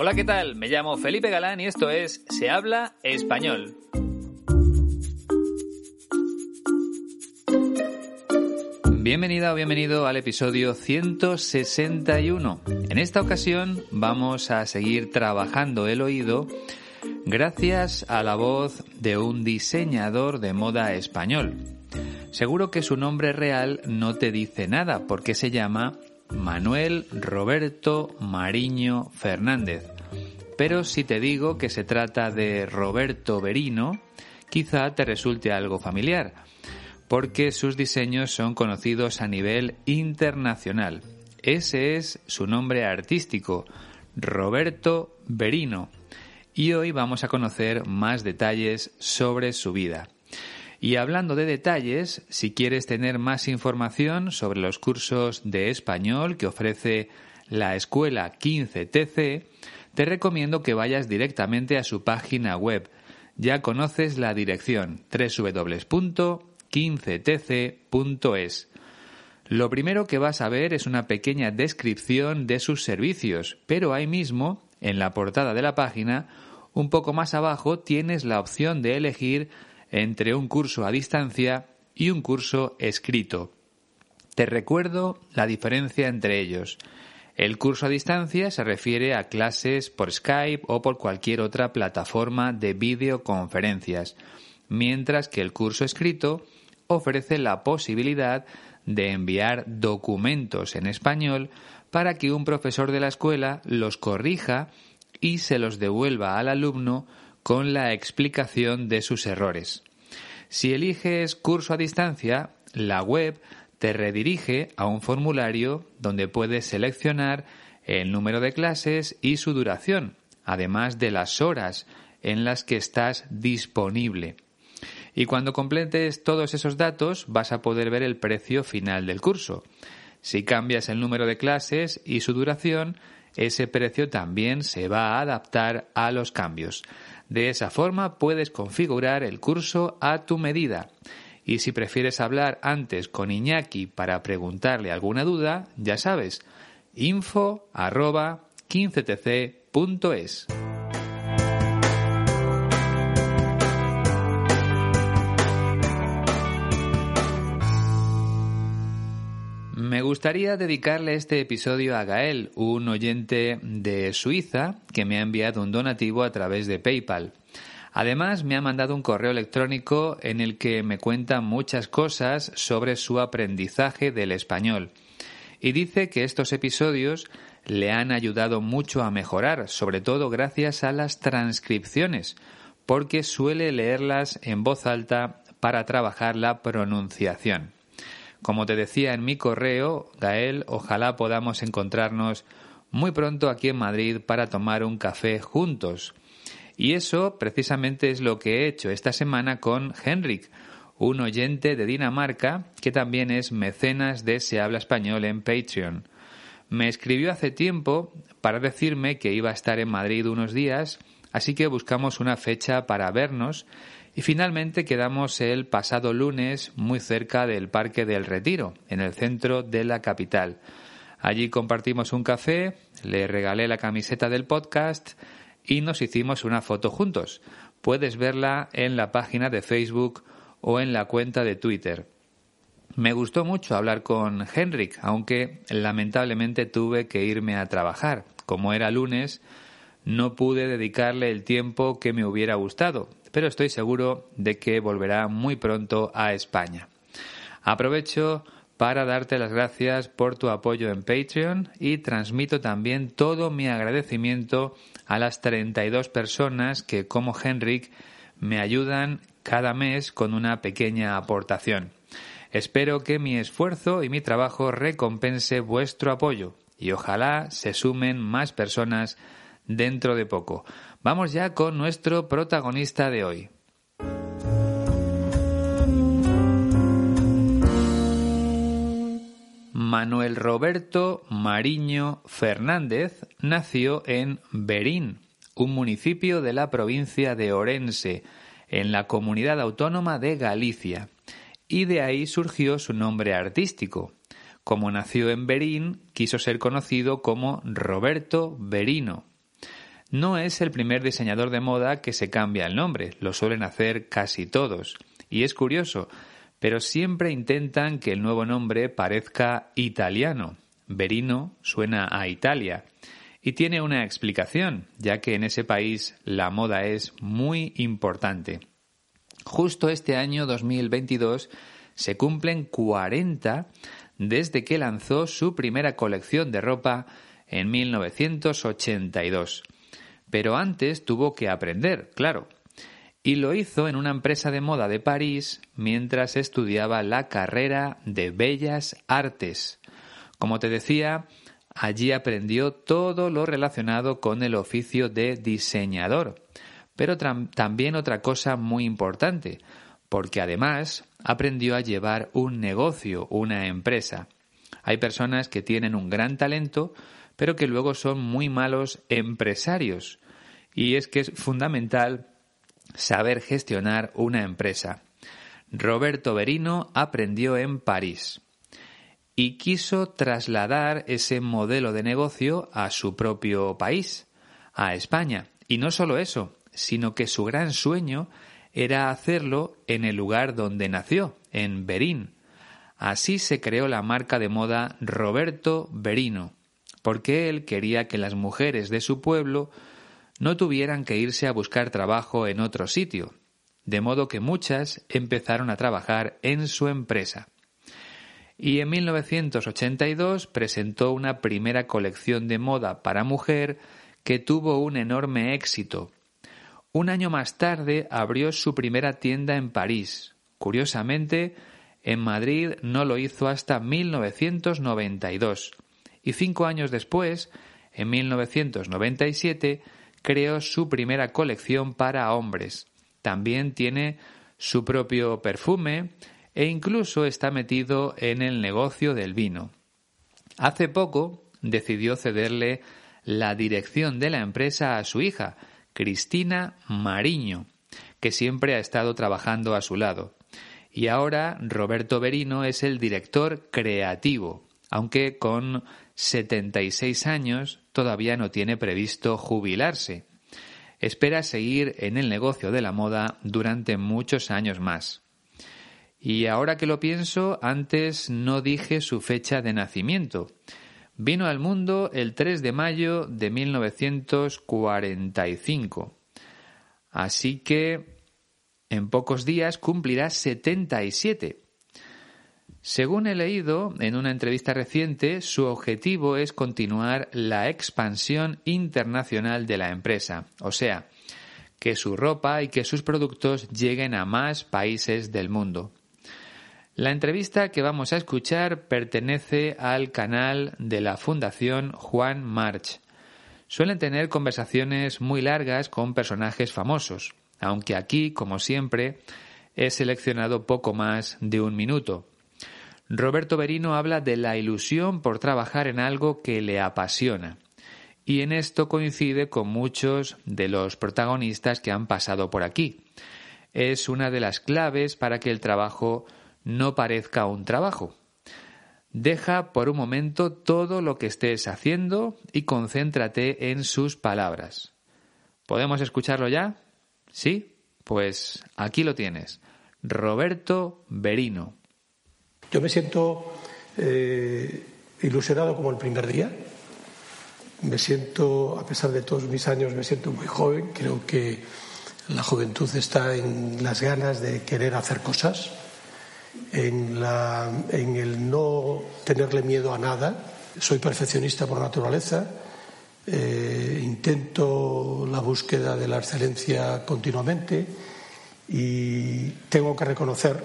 Hola, ¿qué tal? Me llamo Felipe Galán y esto es Se habla español. Bienvenida o bienvenido al episodio 161. En esta ocasión vamos a seguir trabajando el oído gracias a la voz de un diseñador de moda español. Seguro que su nombre real no te dice nada porque se llama Manuel Roberto Mariño Fernández. Pero si te digo que se trata de Roberto Berino, quizá te resulte algo familiar, porque sus diseños son conocidos a nivel internacional. Ese es su nombre artístico, Roberto Berino. Y hoy vamos a conocer más detalles sobre su vida. Y hablando de detalles, si quieres tener más información sobre los cursos de español que ofrece la Escuela 15TC, te recomiendo que vayas directamente a su página web. Ya conoces la dirección www.15tc.es. Lo primero que vas a ver es una pequeña descripción de sus servicios, pero ahí mismo, en la portada de la página, un poco más abajo tienes la opción de elegir entre un curso a distancia y un curso escrito. Te recuerdo la diferencia entre ellos. El curso a distancia se refiere a clases por Skype o por cualquier otra plataforma de videoconferencias, mientras que el curso escrito ofrece la posibilidad de enviar documentos en español para que un profesor de la escuela los corrija y se los devuelva al alumno con la explicación de sus errores. Si eliges curso a distancia, la web te redirige a un formulario donde puedes seleccionar el número de clases y su duración, además de las horas en las que estás disponible. Y cuando completes todos esos datos vas a poder ver el precio final del curso. Si cambias el número de clases y su duración, ese precio también se va a adaptar a los cambios. De esa forma puedes configurar el curso a tu medida. Y si prefieres hablar antes con Iñaki para preguntarle alguna duda, ya sabes, info 15tc.es. gustaría dedicarle este episodio a Gael, un oyente de Suiza que me ha enviado un donativo a través de PayPal. Además, me ha mandado un correo electrónico en el que me cuenta muchas cosas sobre su aprendizaje del español. Y dice que estos episodios le han ayudado mucho a mejorar, sobre todo gracias a las transcripciones, porque suele leerlas en voz alta para trabajar la pronunciación. Como te decía en mi correo, Gael, ojalá podamos encontrarnos muy pronto aquí en Madrid para tomar un café juntos. Y eso precisamente es lo que he hecho esta semana con Henrik, un oyente de Dinamarca que también es mecenas de Se habla español en Patreon. Me escribió hace tiempo para decirme que iba a estar en Madrid unos días, así que buscamos una fecha para vernos y finalmente quedamos el pasado lunes muy cerca del Parque del Retiro, en el centro de la capital. Allí compartimos un café, le regalé la camiseta del podcast y nos hicimos una foto juntos. Puedes verla en la página de Facebook o en la cuenta de Twitter. Me gustó mucho hablar con Henrik, aunque lamentablemente tuve que irme a trabajar. Como era lunes, no pude dedicarle el tiempo que me hubiera gustado, pero estoy seguro de que volverá muy pronto a España. Aprovecho para darte las gracias por tu apoyo en Patreon y transmito también todo mi agradecimiento a las 32 personas que, como Henrik, me ayudan cada mes con una pequeña aportación. Espero que mi esfuerzo y mi trabajo recompense vuestro apoyo y ojalá se sumen más personas dentro de poco. Vamos ya con nuestro protagonista de hoy. Manuel Roberto Mariño Fernández nació en Berín, un municipio de la provincia de Orense, en la comunidad autónoma de Galicia, y de ahí surgió su nombre artístico. Como nació en Berín, quiso ser conocido como Roberto Berino. No es el primer diseñador de moda que se cambia el nombre, lo suelen hacer casi todos. Y es curioso, pero siempre intentan que el nuevo nombre parezca italiano. Verino suena a Italia. Y tiene una explicación, ya que en ese país la moda es muy importante. Justo este año 2022 se cumplen 40 desde que lanzó su primera colección de ropa en 1982. Pero antes tuvo que aprender, claro. Y lo hizo en una empresa de moda de París mientras estudiaba la carrera de Bellas Artes. Como te decía, allí aprendió todo lo relacionado con el oficio de diseñador. Pero también otra cosa muy importante, porque además aprendió a llevar un negocio, una empresa. Hay personas que tienen un gran talento, pero que luego son muy malos empresarios. Y es que es fundamental saber gestionar una empresa. Roberto Berino aprendió en París y quiso trasladar ese modelo de negocio a su propio país, a España. Y no solo eso, sino que su gran sueño era hacerlo en el lugar donde nació, en Berín. Así se creó la marca de moda Roberto Berino, porque él quería que las mujeres de su pueblo no tuvieran que irse a buscar trabajo en otro sitio, de modo que muchas empezaron a trabajar en su empresa. Y en 1982 presentó una primera colección de moda para mujer que tuvo un enorme éxito. Un año más tarde abrió su primera tienda en París. Curiosamente, en Madrid no lo hizo hasta 1992 y cinco años después, en 1997, creó su primera colección para hombres. También tiene su propio perfume e incluso está metido en el negocio del vino. Hace poco decidió cederle la dirección de la empresa a su hija, Cristina Mariño, que siempre ha estado trabajando a su lado. Y ahora Roberto Berino es el director creativo, aunque con 76 años todavía no tiene previsto jubilarse. Espera seguir en el negocio de la moda durante muchos años más. Y ahora que lo pienso, antes no dije su fecha de nacimiento. Vino al mundo el 3 de mayo de 1945. Así que en pocos días cumplirá 77. Según he leído en una entrevista reciente, su objetivo es continuar la expansión internacional de la empresa, o sea, que su ropa y que sus productos lleguen a más países del mundo. La entrevista que vamos a escuchar pertenece al canal de la Fundación Juan March. Suelen tener conversaciones muy largas con personajes famosos, aunque aquí, como siempre, he seleccionado poco más de un minuto. Roberto Berino habla de la ilusión por trabajar en algo que le apasiona, y en esto coincide con muchos de los protagonistas que han pasado por aquí. Es una de las claves para que el trabajo no parezca un trabajo. Deja por un momento todo lo que estés haciendo y concéntrate en sus palabras. ¿Podemos escucharlo ya? ¿Sí? Pues aquí lo tienes. Roberto Berino. Yo me siento eh, ilusionado como el primer día. Me siento, a pesar de todos mis años, me siento muy joven. Creo que la juventud está en las ganas de querer hacer cosas en, el no tenerle miedo a nada. Soy perfeccionista por naturaleza, eh, intento la búsqueda de la excelencia continuamente y tengo que reconocer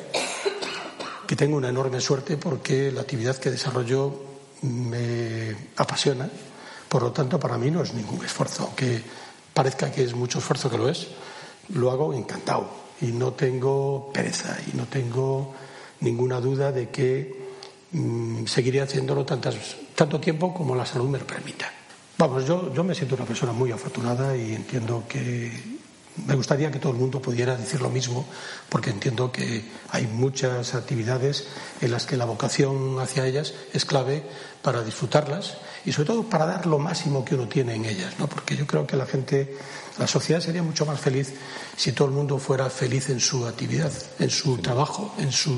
que tengo una enorme suerte porque la actividad que desarrollo me apasiona. Por lo tanto, para mí no es ningún esfuerzo, aunque parezca que es mucho esfuerzo que lo es, lo hago encantado y no tengo pereza y no tengo ninguna duda de que mm, seguiré haciéndolo tantas, tanto tiempo como la salud me lo permita. Vamos, yo, yo me siento una persona muy afortunada y entiendo que Me gustaría que todo el mundo pudiera decir lo mismo, porque entiendo que hay muchas actividades en las que la vocación hacia ellas es clave para disfrutarlas y sobre todo para dar lo máximo que uno tiene en ellas, ¿no? Porque yo creo que la gente, la sociedad sería mucho más feliz si todo el mundo fuera feliz en su actividad, en su trabajo, en su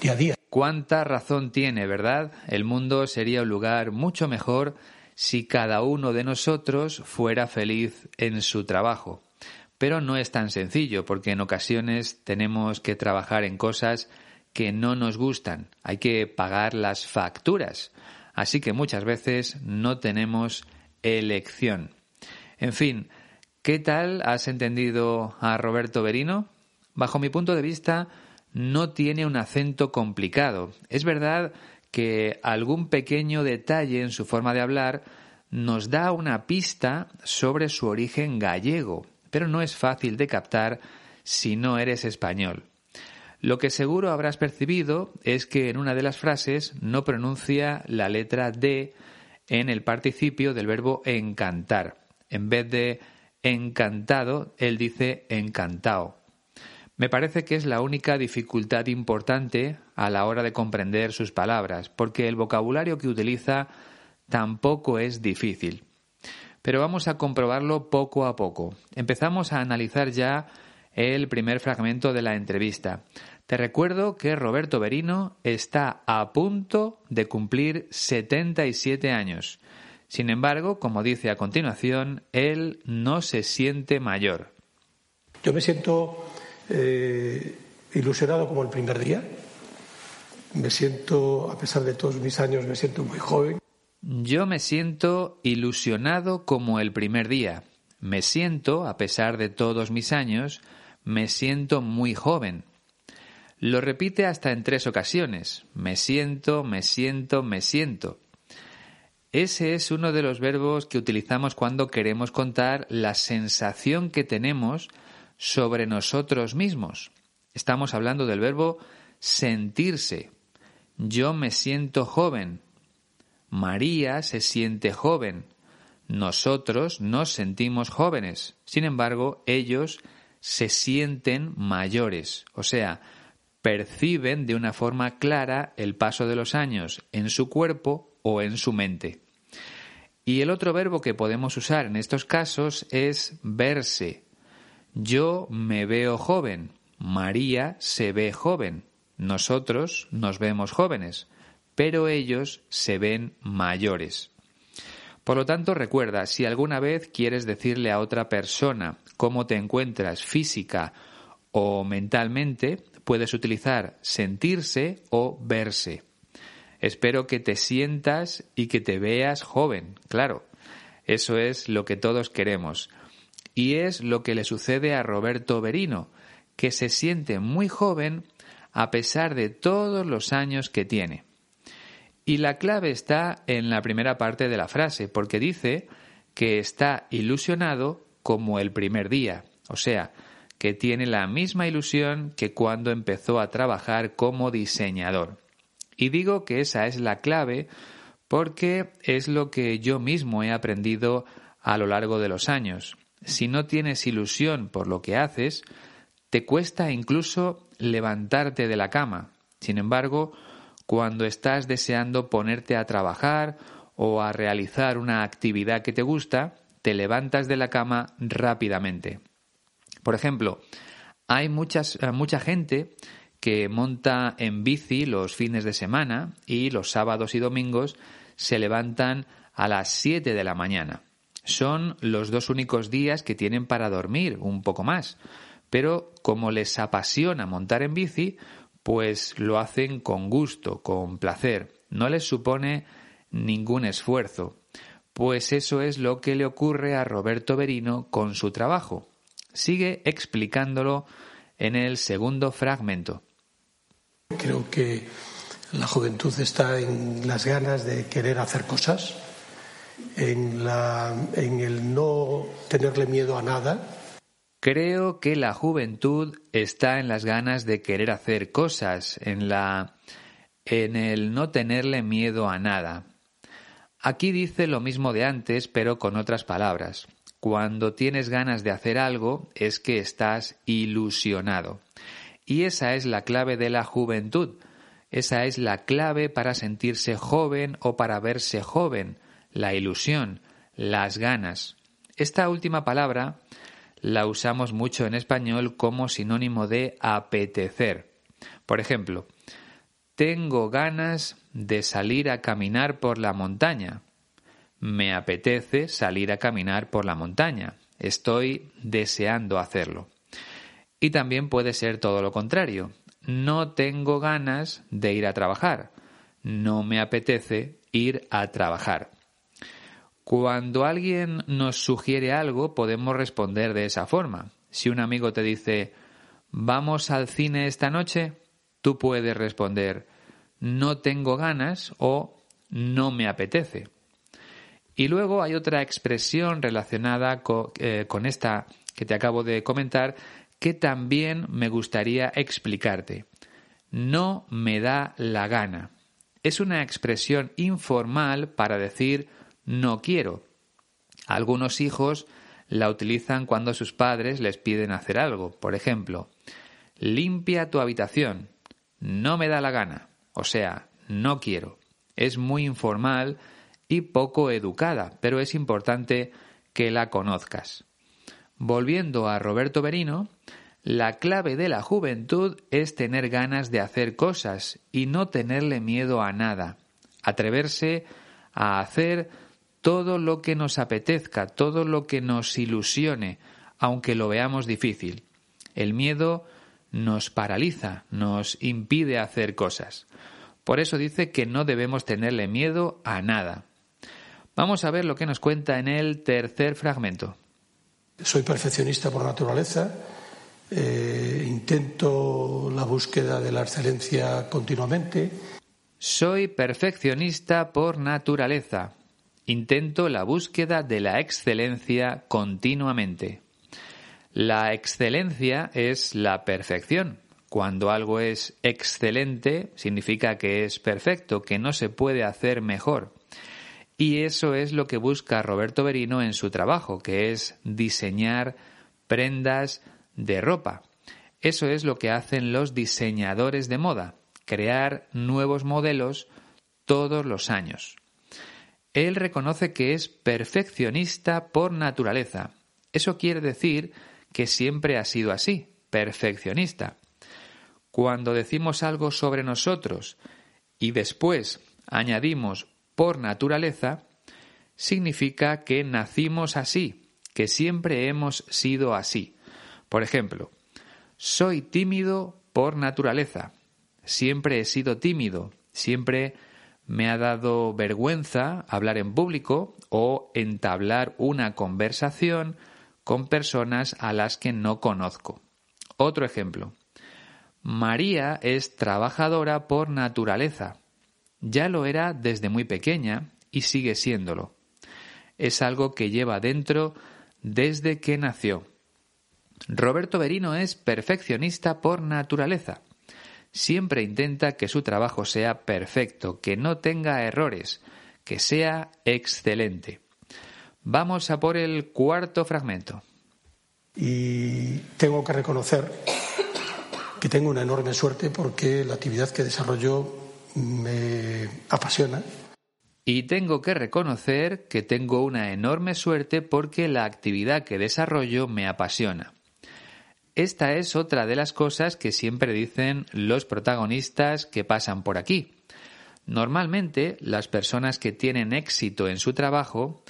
día a día. Cuánta razón tiene, ¿verdad? El mundo sería un lugar mucho mejor si cada uno de nosotros fuera feliz en su trabajo. Pero no es tan sencillo, porque en ocasiones tenemos que trabajar en cosas que no nos gustan. Hay que pagar las facturas. Así que muchas veces no tenemos elección. En fin, ¿qué tal has entendido a Roberto Berino? Bajo mi punto de vista, no tiene un acento complicado. Es verdad que algún pequeño detalle en su forma de hablar nos da una pista sobre su origen gallego, pero no es fácil de captar si no eres español. Lo que seguro habrás percibido es que en una de las frases no pronuncia la letra D en el participio del verbo encantar. En vez de encantado, él dice encantado. Me parece que es la única dificultad importante a la hora de comprender sus palabras, porque el vocabulario que utiliza tampoco es difícil. Pero vamos a comprobarlo poco a poco. Empezamos a analizar ya el primer fragmento de la entrevista. Te recuerdo que Roberto Berino está a punto de cumplir 77 años. Sin embargo, como dice a continuación, él no se siente mayor. Yo me siento eh, ilusionado como el primer día. Me siento, a pesar de todos mis años, me siento muy joven. Yo me siento ilusionado como el primer día. Me siento, a pesar de todos mis años, me siento muy joven. Lo repite hasta en tres ocasiones. Me siento, me siento, me siento. Ese es uno de los verbos que utilizamos cuando queremos contar la sensación que tenemos sobre nosotros mismos. Estamos hablando del verbo sentirse. Yo me siento joven. María se siente joven. Nosotros nos sentimos jóvenes. Sin embargo, ellos se sienten mayores. O sea, perciben de una forma clara el paso de los años en su cuerpo o en su mente. Y el otro verbo que podemos usar en estos casos es verse. Yo me veo joven, María se ve joven, nosotros nos vemos jóvenes, pero ellos se ven mayores. Por lo tanto, recuerda, si alguna vez quieres decirle a otra persona cómo te encuentras física o mentalmente, puedes utilizar sentirse o verse. Espero que te sientas y que te veas joven, claro. Eso es lo que todos queremos. Y es lo que le sucede a Roberto Berino, que se siente muy joven a pesar de todos los años que tiene. Y la clave está en la primera parte de la frase, porque dice que está ilusionado como el primer día, o sea, que tiene la misma ilusión que cuando empezó a trabajar como diseñador. Y digo que esa es la clave porque es lo que yo mismo he aprendido a lo largo de los años si no tienes ilusión por lo que haces, te cuesta incluso levantarte de la cama. Sin embargo, cuando estás deseando ponerte a trabajar o a realizar una actividad que te gusta, te levantas de la cama rápidamente. Por ejemplo, hay muchas, eh, mucha gente que monta en bici los fines de semana y los sábados y domingos se levantan a las 7 de la mañana. Son los dos únicos días que tienen para dormir, un poco más. Pero como les apasiona montar en bici, pues lo hacen con gusto, con placer. No les supone ningún esfuerzo. Pues eso es lo que le ocurre a Roberto Berino con su trabajo. Sigue explicándolo en el segundo fragmento. Creo que la juventud está en las ganas de querer hacer cosas, en, la, en el no tenerle miedo a nada. Creo que la juventud está en las ganas de querer hacer cosas, en la en el no tenerle miedo a nada. Aquí dice lo mismo de antes, pero con otras palabras. cuando tienes ganas de hacer algo es que estás ilusionado. Y esa es la clave de la juventud. Esa es la clave para sentirse joven o para verse joven, la ilusión, las ganas. Esta última palabra la usamos mucho en español como sinónimo de apetecer. Por ejemplo, tengo ganas de salir a caminar por la montaña. Me apetece salir a caminar por la montaña. Estoy deseando hacerlo. Y también puede ser todo lo contrario. No tengo ganas de ir a trabajar. No me apetece ir a trabajar. Cuando alguien nos sugiere algo, podemos responder de esa forma. Si un amigo te dice, ¿vamos al cine esta noche? Tú puedes responder, no tengo ganas o no me apetece. Y luego hay otra expresión relacionada eh, con, esta que te acabo de comentar que también me gustaría explicarte. No me da la gana. Es una expresión informal para decir no quiero. Algunos hijos la utilizan cuando sus padres les piden hacer algo. Por ejemplo, limpia tu habitación. No me da la gana. O sea, no quiero. Es muy informal y poco educada, pero es importante que la conozcas. Volviendo a Roberto Berino, la clave de la juventud es tener ganas de hacer cosas y no tenerle miedo a nada. Atreverse a hacer todo lo que nos apetezca, todo lo que nos ilusione, aunque lo veamos difícil. El miedo nos paraliza, nos impide hacer cosas. Por eso dice que no debemos tenerle miedo a nada. Vamos a ver lo que nos cuenta en el tercer fragmento. Soy perfeccionista por naturaleza, eh, intento la búsqueda de la excelencia continuamente. Soy perfeccionista por naturaleza, Intento la búsqueda de la excelencia continuamente. La excelencia es la perfección. Cuando algo es excelente, significa que es perfecto, que no se puede hacer mejor. Y eso es lo que busca Roberto Berino en su trabajo, que es diseñar prendas de ropa. Eso es lo que hacen los diseñadores de moda, crear nuevos modelos todos los años. Él reconoce que es perfeccionista por naturaleza. Eso quiere decir que siempre ha sido así, perfeccionista. Cuando decimos algo sobre nosotros y después añadimos por naturaleza, significa que nacimos así, que siempre hemos sido así. Por ejemplo, soy tímido por naturaleza. Siempre he sido tímido, siempre me ha dado vergüenza hablar en público o entablar una conversación con personas a las que no conozco. Otro ejemplo. María es trabajadora por naturaleza. Ya lo era desde muy pequeña y sigue siéndolo. Es algo que lleva dentro desde que nació. Roberto Berino es perfeccionista por naturaleza siempre intenta que su trabajo sea perfecto, que no tenga errores, que sea excelente. Vamos a por el cuarto fragmento. Y tengo que reconocer que tengo una enorme suerte porque la actividad que desarrollo me apasiona. Y tengo que reconocer que tengo una enorme suerte porque la actividad que desarrollo me apasiona. Esta es otra de las cosas que siempre dicen los protagonistas que pasan por aquí. Normalmente las personas que tienen éxito en su trabajo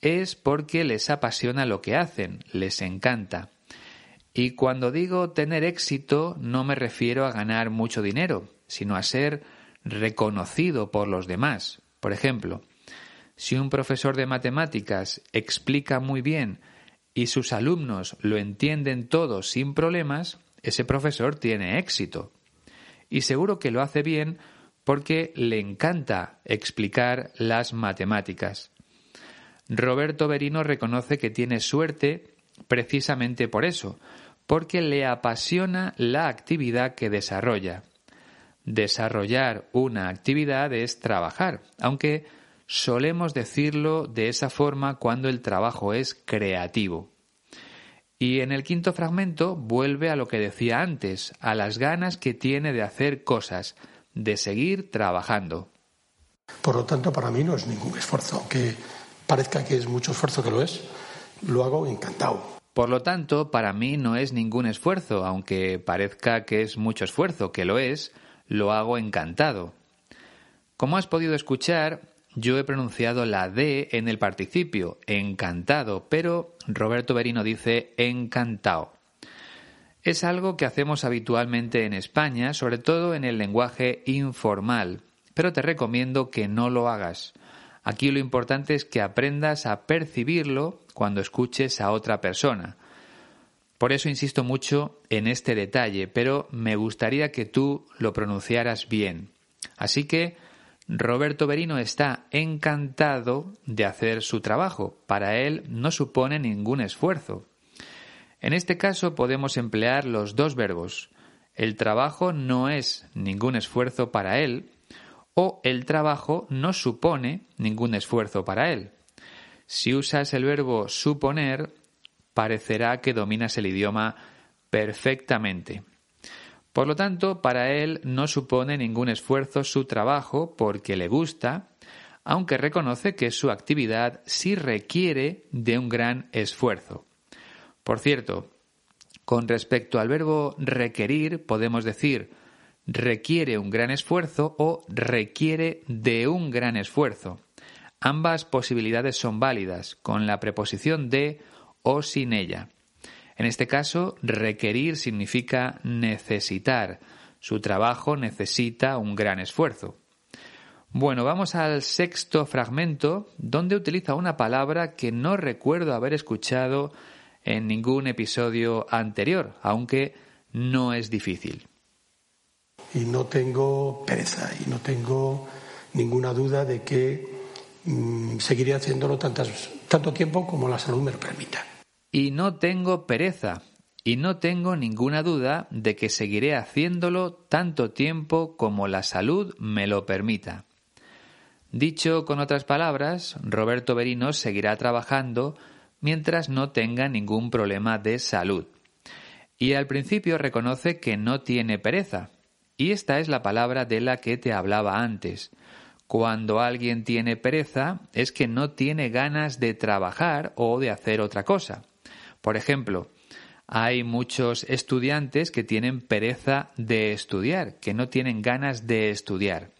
es porque les apasiona lo que hacen, les encanta. Y cuando digo tener éxito no me refiero a ganar mucho dinero, sino a ser reconocido por los demás. Por ejemplo, si un profesor de matemáticas explica muy bien y sus alumnos lo entienden todo sin problemas, ese profesor tiene éxito. Y seguro que lo hace bien porque le encanta explicar las matemáticas. Roberto Berino reconoce que tiene suerte precisamente por eso, porque le apasiona la actividad que desarrolla. Desarrollar una actividad es trabajar, aunque solemos decirlo de esa forma cuando el trabajo es creativo. Y en el quinto fragmento vuelve a lo que decía antes, a las ganas que tiene de hacer cosas, de seguir trabajando. Por lo tanto, para mí no es ningún esfuerzo, aunque parezca que es mucho esfuerzo que lo es, lo hago encantado. Por lo tanto, para mí no es ningún esfuerzo, aunque parezca que es mucho esfuerzo, que lo es, lo hago encantado. Como has podido escuchar, yo he pronunciado la D en el participio, encantado, pero Roberto Berino dice encantado. Es algo que hacemos habitualmente en España, sobre todo en el lenguaje informal, pero te recomiendo que no lo hagas. Aquí lo importante es que aprendas a percibirlo cuando escuches a otra persona. Por eso insisto mucho en este detalle, pero me gustaría que tú lo pronunciaras bien. Así que Roberto Berino está encantado de hacer su trabajo. Para él no supone ningún esfuerzo. En este caso podemos emplear los dos verbos. El trabajo no es ningún esfuerzo para él o el trabajo no supone ningún esfuerzo para él. Si usas el verbo suponer, parecerá que dominas el idioma perfectamente. Por lo tanto, para él no supone ningún esfuerzo su trabajo porque le gusta, aunque reconoce que su actividad sí requiere de un gran esfuerzo. Por cierto, con respecto al verbo requerir, podemos decir requiere un gran esfuerzo o requiere de un gran esfuerzo. Ambas posibilidades son válidas, con la preposición de o sin ella. En este caso, requerir significa necesitar. Su trabajo necesita un gran esfuerzo. Bueno, vamos al sexto fragmento, donde utiliza una palabra que no recuerdo haber escuchado en ningún episodio anterior, aunque no es difícil y no tengo pereza y no tengo ninguna duda de que mm, seguiré haciéndolo tanto tiempo como la salud me lo permita. Y no tengo pereza y no tengo ninguna duda de que seguiré haciéndolo tanto tiempo como la salud me lo permita. Dicho con otras palabras, Roberto Berino seguirá trabajando mientras no tenga ningún problema de salud. Y al principio reconoce que no tiene pereza, y esta es la palabra de la que te hablaba antes. Cuando alguien tiene pereza es que no tiene ganas de trabajar o de hacer otra cosa. Por ejemplo, hay muchos estudiantes que tienen pereza de estudiar, que no tienen ganas de estudiar.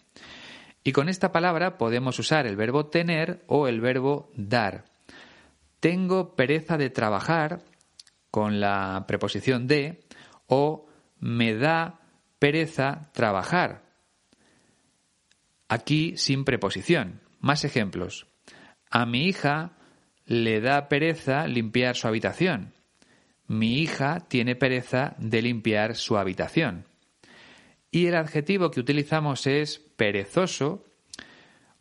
Y con esta palabra podemos usar el verbo tener o el verbo dar. Tengo pereza de trabajar con la preposición de o me da pereza trabajar. Aquí sin preposición. Más ejemplos. A mi hija le da pereza limpiar su habitación. Mi hija tiene pereza de limpiar su habitación. Y el adjetivo que utilizamos es perezoso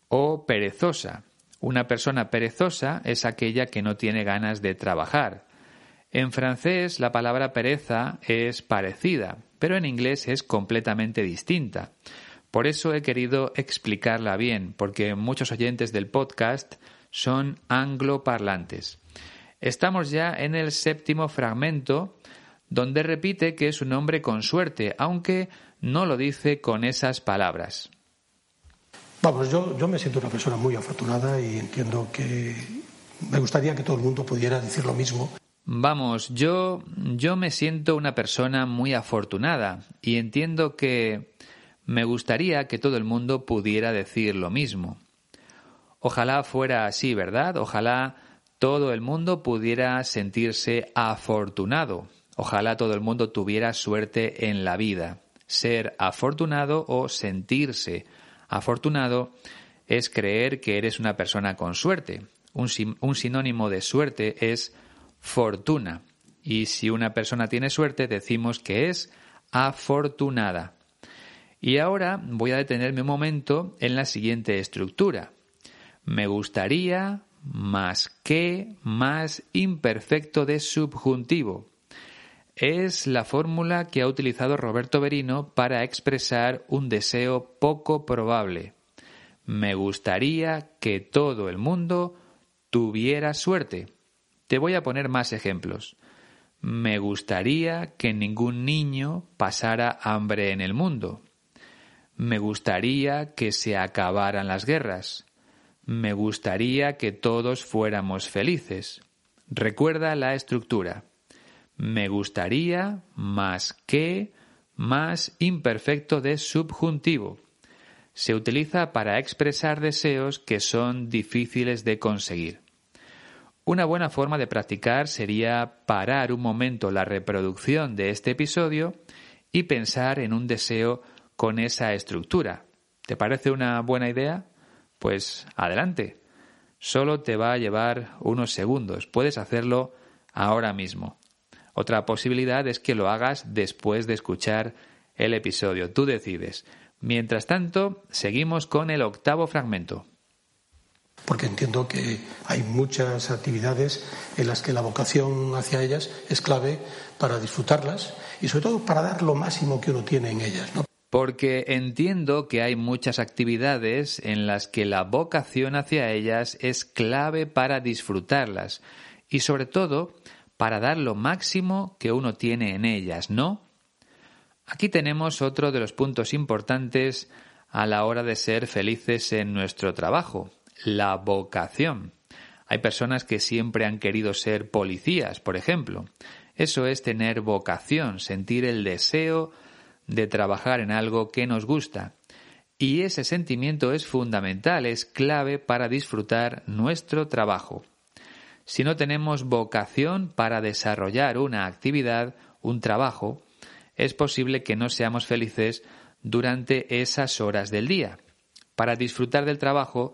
o perezosa. Una persona perezosa es aquella que no tiene ganas de trabajar. En francés la palabra pereza es parecida, pero en inglés es completamente distinta. Por eso he querido explicarla bien, porque muchos oyentes del podcast son angloparlantes. Estamos ya en el séptimo fragmento, donde repite que es un hombre con suerte, aunque no lo dice con esas palabras. Vamos, yo, yo me siento una persona muy afortunada y entiendo que me gustaría que todo el mundo pudiera decir lo mismo Vamos, yo, yo me siento una persona muy afortunada y entiendo que me gustaría que todo el mundo pudiera decir lo mismo. Ojalá fuera así, ¿verdad? Ojalá todo el mundo pudiera sentirse afortunado. Ojalá todo el mundo tuviera suerte en la vida. Ser afortunado o sentirse afortunado es creer que eres una persona con suerte. Un, sinónimo de suerte es fortuna. Y si una persona tiene suerte, decimos que es afortunada. Y ahora voy a detenerme un momento en la siguiente estructura. Me gustaría más que más imperfecto de subjuntivo. Es la fórmula que ha utilizado Roberto Berino para expresar un deseo poco probable. Me gustaría que todo el mundo tuviera suerte. Te voy a poner más ejemplos. Me gustaría que ningún niño pasara hambre en el mundo. Me gustaría que se acabaran las guerras. Me gustaría que todos fuéramos felices. Recuerda la estructura. Me gustaría más que más imperfecto de subjuntivo. Se utiliza para expresar deseos que son difíciles de conseguir. Una buena forma de practicar sería parar un momento la reproducción de este episodio y pensar en un deseo con esa estructura. ¿Te parece una buena idea? Pues adelante. Solo te va a llevar unos segundos. Puedes hacerlo ahora mismo. Otra posibilidad es que lo hagas después de escuchar el episodio. Tú decides. Mientras tanto, seguimos con el octavo fragmento. Porque entiendo que hay muchas actividades en las que la vocación hacia ellas es clave para disfrutarlas y sobre todo para dar lo máximo que uno tiene en ellas. Porque entiendo que hay muchas actividades en las que la vocación hacia ellas es clave para disfrutarlas y sobre todo para dar lo máximo que uno tiene en ellas, ¿no? Aquí tenemos otro de los puntos importantes a la hora de ser felices en nuestro trabajo, la vocación. Hay personas que siempre han querido ser policías, por ejemplo. Eso es tener vocación, sentir el deseo de trabajar en algo que nos gusta. Y ese sentimiento es fundamental, es clave para disfrutar nuestro trabajo. Si no tenemos vocación para desarrollar una actividad, un trabajo, es posible que no seamos felices durante esas horas del día. Para disfrutar del trabajo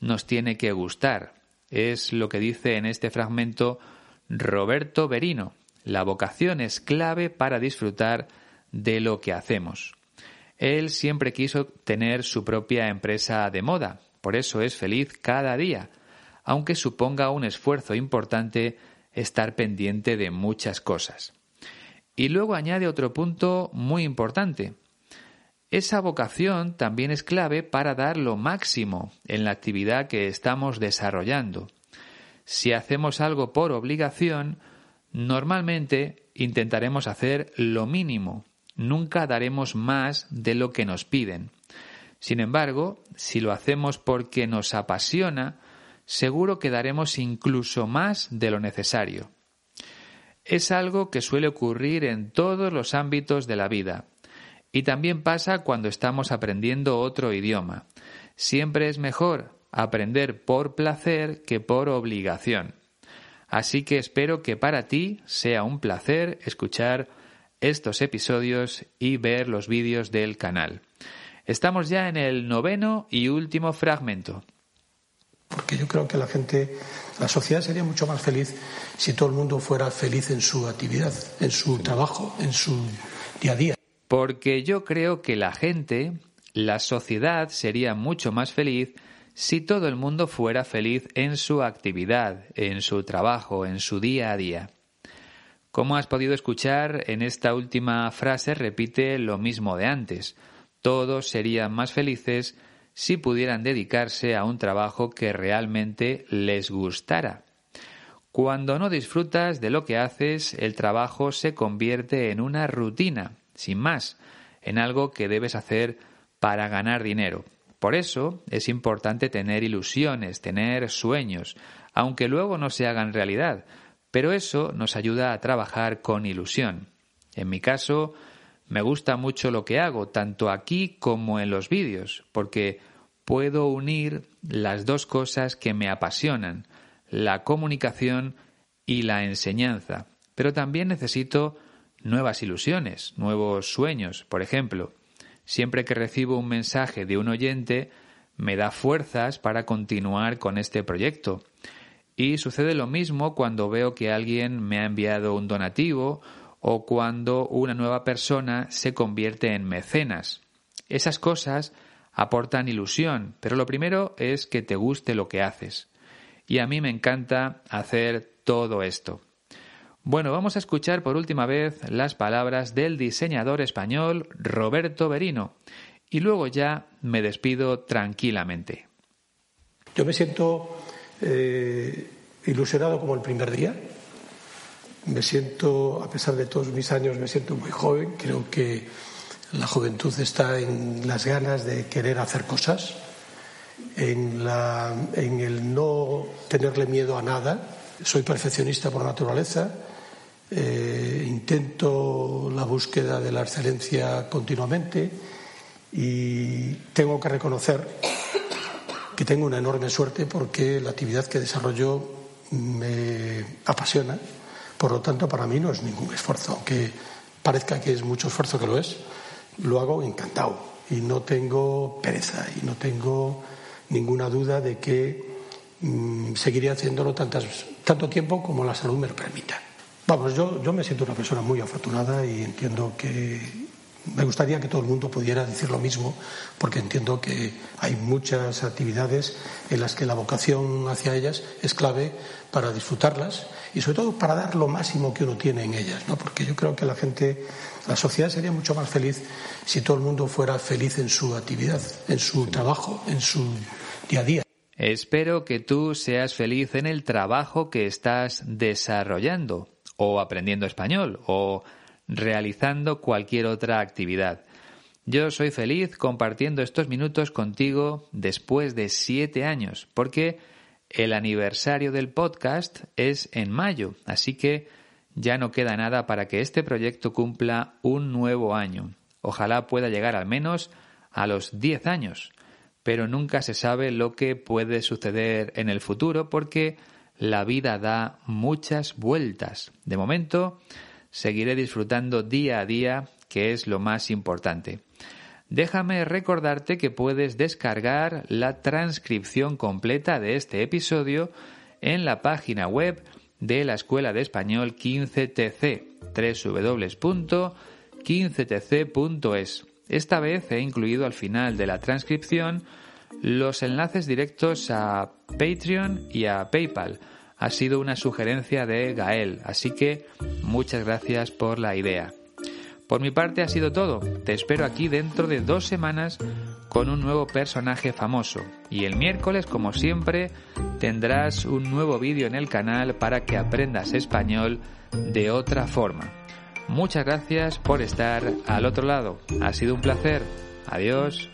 nos tiene que gustar. Es lo que dice en este fragmento Roberto Berino. La vocación es clave para disfrutar de lo que hacemos. Él siempre quiso tener su propia empresa de moda, por eso es feliz cada día, aunque suponga un esfuerzo importante estar pendiente de muchas cosas. Y luego añade otro punto muy importante. Esa vocación también es clave para dar lo máximo en la actividad que estamos desarrollando. Si hacemos algo por obligación, normalmente intentaremos hacer lo mínimo, nunca daremos más de lo que nos piden. Sin embargo, si lo hacemos porque nos apasiona, seguro que daremos incluso más de lo necesario. Es algo que suele ocurrir en todos los ámbitos de la vida. Y también pasa cuando estamos aprendiendo otro idioma. Siempre es mejor aprender por placer que por obligación. Así que espero que para ti sea un placer escuchar estos episodios y ver los vídeos del canal. Estamos ya en el noveno y último fragmento porque yo creo que la gente, la sociedad sería mucho más feliz si todo el mundo fuera feliz en su actividad, en su trabajo, en su día a día. Porque yo creo que la gente, la sociedad sería mucho más feliz si todo el mundo fuera feliz en su actividad, en su trabajo, en su día a día. Como has podido escuchar, en esta última frase repite lo mismo de antes. Todos serían más felices si pudieran dedicarse a un trabajo que realmente les gustara. Cuando no disfrutas de lo que haces, el trabajo se convierte en una rutina, sin más, en algo que debes hacer para ganar dinero. Por eso es importante tener ilusiones, tener sueños, aunque luego no se hagan realidad, pero eso nos ayuda a trabajar con ilusión. En mi caso, me gusta mucho lo que hago, tanto aquí como en los vídeos, porque puedo unir las dos cosas que me apasionan, la comunicación y la enseñanza. Pero también necesito nuevas ilusiones, nuevos sueños. Por ejemplo, siempre que recibo un mensaje de un oyente, me da fuerzas para continuar con este proyecto. Y sucede lo mismo cuando veo que alguien me ha enviado un donativo o cuando una nueva persona se convierte en mecenas. Esas cosas aportan ilusión, pero lo primero es que te guste lo que haces. Y a mí me encanta hacer todo esto. Bueno, vamos a escuchar por última vez las palabras del diseñador español Roberto Berino y luego ya me despido tranquilamente. Yo me siento eh, ilusionado como el primer día. Me siento, a pesar de todos mis años, me siento muy joven. Creo que la juventud está en las ganas de querer hacer cosas, en, el no tenerle miedo a nada. Soy perfeccionista por naturaleza. Eh, intento la búsqueda de la excelencia continuamente y tengo que reconocer que tengo una enorme suerte porque la actividad que desarrollo me apasiona. Por lo tanto, para mí no es ningún esfuerzo, aunque parezca que es mucho esfuerzo que lo es, lo hago encantado y no tengo pereza y no tengo ninguna duda de que mm, seguiré haciéndolo tantas, tanto tiempo como la salud me lo permita. Vamos, yo, yo me siento una persona muy afortunada y entiendo que me gustaría que todo el mundo pudiera decir lo mismo, porque entiendo que hay muchas actividades en las que la vocación hacia ellas es clave para disfrutarlas y sobre todo para dar lo máximo que uno tiene en ellas, ¿no? Porque yo creo que la gente, la sociedad sería mucho más feliz si todo el mundo fuera feliz en su actividad, en su trabajo, en su día a día. Espero que tú seas feliz en el trabajo que estás desarrollando o aprendiendo español o realizando cualquier otra actividad. Yo soy feliz compartiendo estos minutos contigo después de siete años, porque el aniversario del podcast es en mayo, así que ya no queda nada para que este proyecto cumpla un nuevo año. Ojalá pueda llegar al menos a los diez años, pero nunca se sabe lo que puede suceder en el futuro porque la vida da muchas vueltas. De momento, seguiré disfrutando día a día, que es lo más importante. Déjame recordarte que puedes descargar la transcripción completa de este episodio en la página web de la Escuela de Español 15TC, www.15tc.es. Esta vez he incluido al final de la transcripción los enlaces directos a Patreon y a PayPal ha sido una sugerencia de Gael, así que muchas gracias por la idea. Por mi parte ha sido todo. Te espero aquí dentro de dos semanas con un nuevo personaje famoso. Y el miércoles, como siempre, tendrás un nuevo vídeo en el canal para que aprendas español de otra forma. Muchas gracias por estar al otro lado. Ha sido un placer. Adiós.